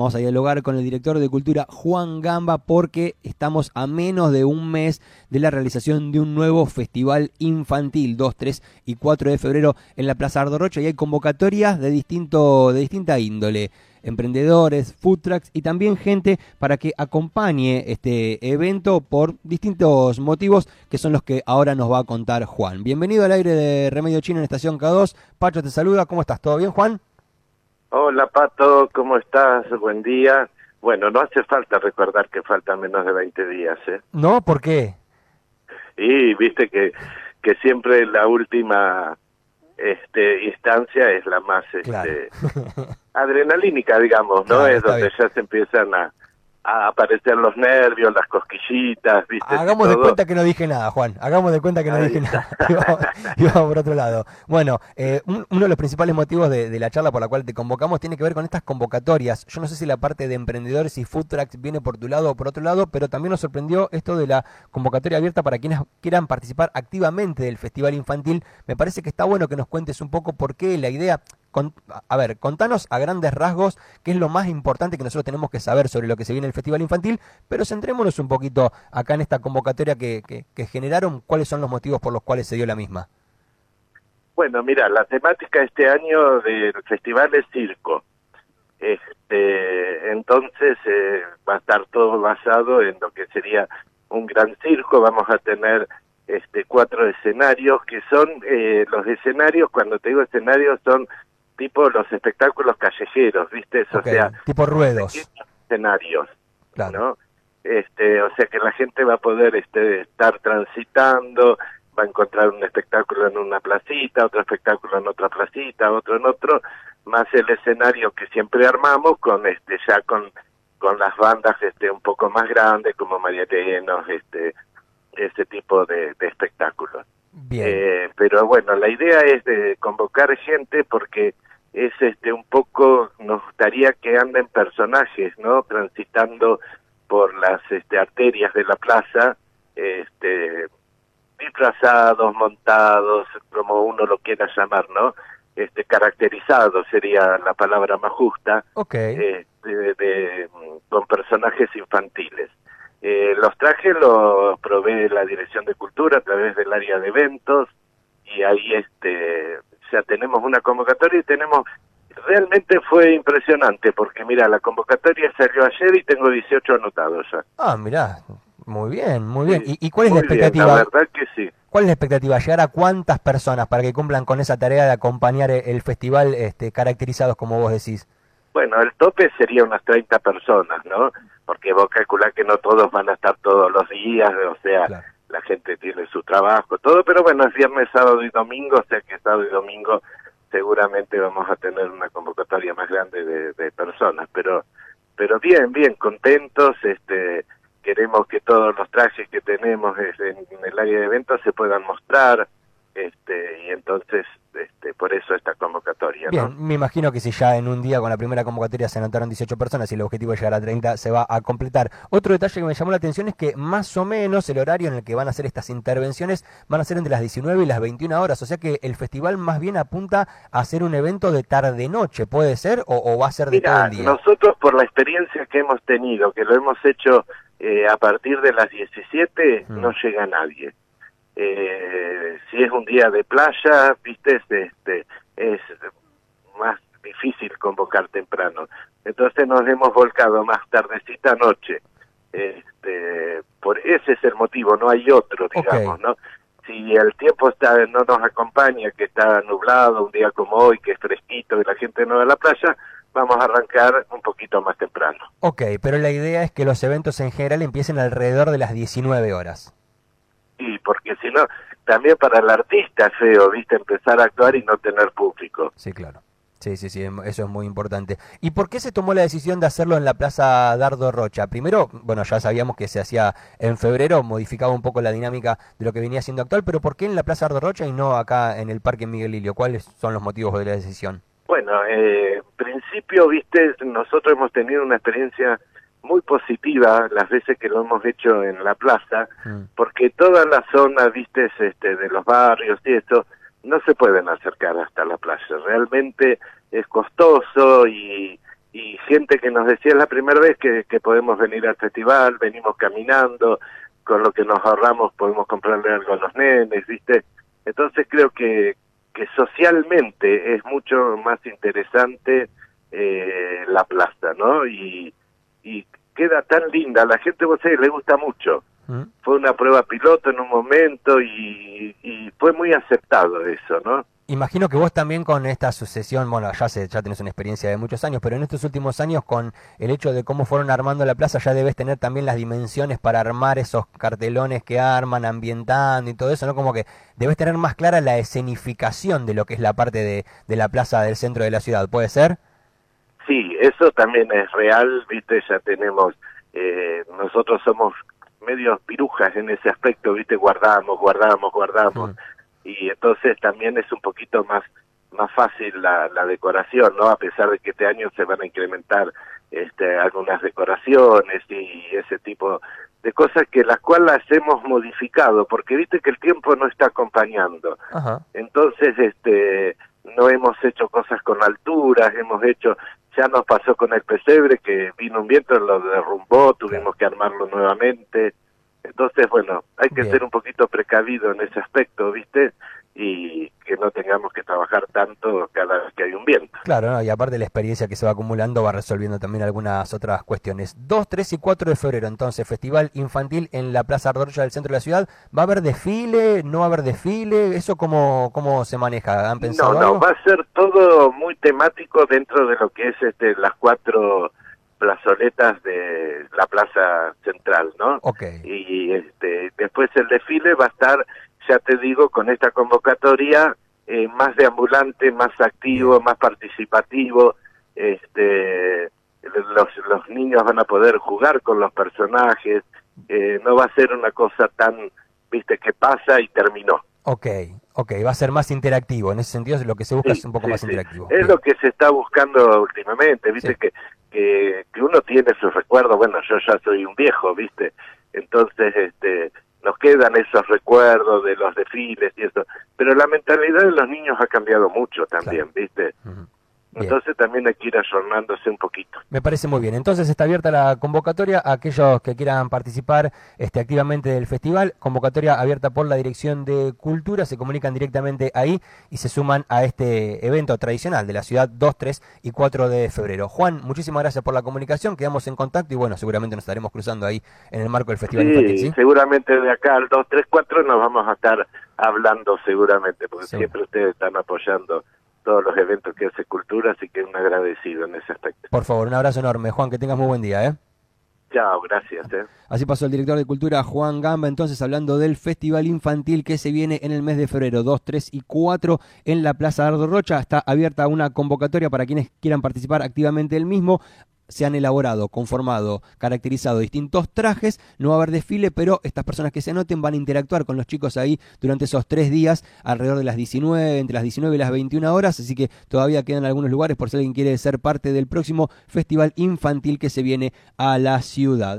Vamos a dialogar con el director de Cultura, Juan Gamba, porque estamos a menos de un mes de la realización de un nuevo festival infantil, 2, 3 y 4 de febrero en la Plaza Ardo Rocha, y hay convocatorias de, distinto, de distinta índole emprendedores, food trucks y también gente para que acompañe este evento por distintos motivos que son los que ahora nos va a contar Juan. Bienvenido al aire de Remedio Chino en Estación K2. Pacho te saluda, ¿cómo estás? ¿Todo bien, Juan? Hola Pato, ¿cómo estás? Buen día. Bueno, no hace falta recordar que faltan menos de 20 días, ¿eh? No, ¿por qué? Y viste que, que siempre la última este, instancia es la más este, adrenalínica, digamos, ¿no? es donde ya se empiezan a, a aparecer los nervios, las cosquillitas, ¿viste? Hagamos de cuenta que no dije nada, Juan. Hagamos de cuenta que no dije nada. y vamos por otro lado. Bueno, eh, uno de los principales motivos de, la charla por la cual te convocamos tiene que ver con estas convocatorias. Yo no sé si la parte de emprendedores y food trucks viene por tu lado o por otro lado, pero también nos sorprendió esto de la convocatoria abierta para quienes quieran participar activamente del Festival Infantil. Me parece que está bueno que nos cuentes un poco por qué la idea a ver, contanos a grandes rasgos qué es lo más importante que nosotros tenemos que saber sobre lo que se viene en el Festival Infantil, pero centrémonos un poquito acá en esta convocatoria que, que, generaron, cuáles son los motivos por los cuales se dio la misma. Bueno, mira, la temática este año del festival es circo. Este, entonces eh, va a estar todo basado en lo que sería un gran circo. Vamos a tener este, cuatro escenarios que son eh, los escenarios, cuando te digo escenarios, son tipo los espectáculos callejeros, ¿viste? O sea, tipo ruedos. Escenarios, claro. ¿no? Este, o sea que la gente va a poder este, estar transitando, va a encontrar un espectáculo en una placita, otro espectáculo en otra placita, otro en otro, más el escenario que siempre armamos con este ya con con las bandas este un poco más grandes como María Mariatenos, este ese tipo de, de espectáculos. Bien. Eh, pero bueno, la idea es de convocar gente porque es este un poco nos gustaría que anden personajes no transitando por las este arterias de la plaza este disfrazados montados como uno lo quiera llamar no este caracterizados sería la palabra más justa okay. Eh, con personajes infantiles. Eh, los trajes los provee la dirección de cultura a través del área de eventos y ahí este sea, tenemos una convocatoria y tenemos, realmente fue impresionante, porque mira, la convocatoria salió ayer y tengo 18 anotados ya. Ah, mira, muy bien, muy bien. ¿Y, cuál es la expectativa? la verdad que sí. ¿Cuál es la expectativa? ¿Llegar a cuántas personas para que cumplan con esa tarea de acompañar el festival este, caracterizados como vos decís? Bueno, el tope sería unas 30 personas, ¿no? Porque vos calculás que no todos van a estar todos los días, o sea, la gente tiene su trabajo, todo, pero bueno, es viernes, sábado y domingo, o sea que sábado y domingo seguramente vamos a tener una convocatoria más grande de, personas, pero pero bien, bien, contentos, este queremos que todos los trajes que tenemos en, en el área de eventos se puedan mostrar, este y entonces este, por eso esta convocatoria. Bien, me imagino que si ya en un día con la primera convocatoria se anotaron 18 personas y el objetivo es llegar a 30, se va a completar. Otro detalle que me llamó la atención es que más o menos el horario en el que van a hacer estas intervenciones van a ser entre las 19 y las 21 horas, o sea que el festival más bien apunta a ser un evento de tarde-noche, ¿puede ser? O, va a ser de todo el día? Nosotros por la experiencia que hemos tenido, que lo hemos hecho eh, a partir de las 17, mm. no llega nadie eh, si es un día de playa, viste, este, es más difícil convocar temprano. Entonces nos hemos volcado más tardecita noche. Este, por ese es el motivo, no hay otro, digamos, ¿no? Si el tiempo está no nos acompaña, que está nublado, un día como hoy, que es fresquito y la gente no va a la playa, vamos a arrancar un poquito más temprano. Ok, pero la idea es que los eventos en general empiecen alrededor de las 19 horas. Sí, porque si no, también para el artista feo, ¿viste? Empezar a actuar y no tener público. Sí, claro. Sí, sí, sí, eso es muy importante. ¿Y por qué se tomó la decisión de hacerlo en la Plaza Dardo Rocha? Primero, bueno, ya sabíamos que se hacía en febrero, modificaba un poco la dinámica de lo que venía siendo actual, pero ¿por qué en la Plaza Dardo Rocha y no acá en el Parque Miguel Lilio? ¿Cuáles son los motivos de la decisión? Bueno, eh, en principio, viste, nosotros hemos tenido una experiencia muy positiva las veces que lo hemos hecho en la plaza, mm. porque toda la zona, viste, este, de los barrios y esto, no se pueden acercar hasta la playa. Realmente es costoso y, y gente que nos decía es la primera vez que, que podemos venir al festival, venimos caminando, con lo que nos ahorramos podemos comprarle algo a los nenes, ¿viste? Entonces creo que, que socialmente es mucho más interesante eh, la plaza, ¿no? Y, y queda tan linda, la gente, vos sabés, le gusta mucho. Mm. Fue una prueba piloto en un momento y, y fue muy aceptado eso, ¿no? Imagino que vos también con esta sucesión, bueno, ya sé, ya tenés una experiencia de muchos años, pero en estos últimos años con el hecho de cómo fueron armando la plaza, ya debes tener también las dimensiones para armar esos cartelones que arman, ambientando y todo eso, ¿no? Como que debes tener más clara la escenificación de lo que es la parte de, de la plaza del centro de la ciudad, ¿puede ser? Sí, eso también es real, viste, ya tenemos, eh, nosotros somos medios pirujas en ese aspecto, viste, guardamos, guardamos, guardamos. Y entonces también es un poquito más más fácil la, la decoración, ¿no? A pesar de que este año se van a incrementar este, algunas decoraciones y ese tipo de cosas que las cuales las hemos modificado, porque viste que el tiempo no está acompañando. Entonces, este, no hemos hecho cosas con alturas, hemos hecho, ya nos pasó con el pesebre que vino un viento, lo derrumbó, tuvimos que armarlo nuevamente. Entonces, bueno, hay que ser un poquito precavido en ese aspecto, ¿viste? Y que no tengamos que trabajar tanto cada vez que hay un viento. Claro, y aparte la experiencia que se va acumulando va resolviendo también algunas otras cuestiones. 2, 3 y 4 de febrero, entonces, Festival Infantil en la Plaza Ardorcha del centro de la ciudad. ¿Va a haber desfile? ¿No va a haber desfile? ¿Eso cómo, cómo se maneja? ¿Han pensado No, no, va a ser todo muy temático dentro de lo que es este las cuatro plazoletas de la plaza central, ¿no? Okay. Y este, después el desfile va a estar, ya te digo, con esta convocatoria eh, más deambulante, más activo, más participativo. Este, los, los niños van a poder jugar con los personajes. Eh, no va a ser una cosa tan, viste, que pasa y terminó. Ok, ok, va a ser más interactivo. En ese sentido, lo que se busca es un poco más interactivo. Es lo que se está buscando últimamente. Viste que que, que uno tiene sus recuerdos, bueno, yo ya soy un viejo, ¿viste? Entonces, este, nos quedan esos recuerdos de los desfiles y eso, pero la mentalidad de los niños ha cambiado mucho también, ¿viste? Entonces también hay que ir ayornándose un poquito. Me parece muy bien. Entonces está abierta la convocatoria a aquellos que quieran participar este, activamente del festival. Convocatoria abierta por la Dirección de Cultura. Se comunican directamente ahí y se suman a este evento tradicional de la ciudad 2, 3 y 4 de febrero. Juan, muchísimas gracias por la comunicación. Quedamos en contacto y bueno, seguramente nos estaremos cruzando ahí en el marco del festival infantil. ¿sí? seguramente de acá al 2, 3, 4 nos vamos a estar hablando seguramente, porque siempre ustedes están apoyando todos los eventos que hace Cultura, así que un agradecido en ese aspecto. Por favor, un abrazo enorme. Juan, que tengas muy buen día. ¿eh? Chao, gracias. ¿eh? Así pasó el director de Cultura, Juan Gamba, entonces hablando del Festival Infantil que se viene en el mes de febrero, 2, 3 y 4 en la Plaza Ardo Rocha. Está abierta una convocatoria para quienes quieran participar activamente del mismo se han elaborado, conformado, caracterizado distintos trajes, no va a haber desfile, pero estas personas que se anoten van a interactuar con los chicos ahí durante esos tres días, alrededor de las 19, entre las 19 y las 21 horas, así que todavía quedan algunos lugares por si alguien quiere ser parte del próximo festival infantil que se viene a la ciudad.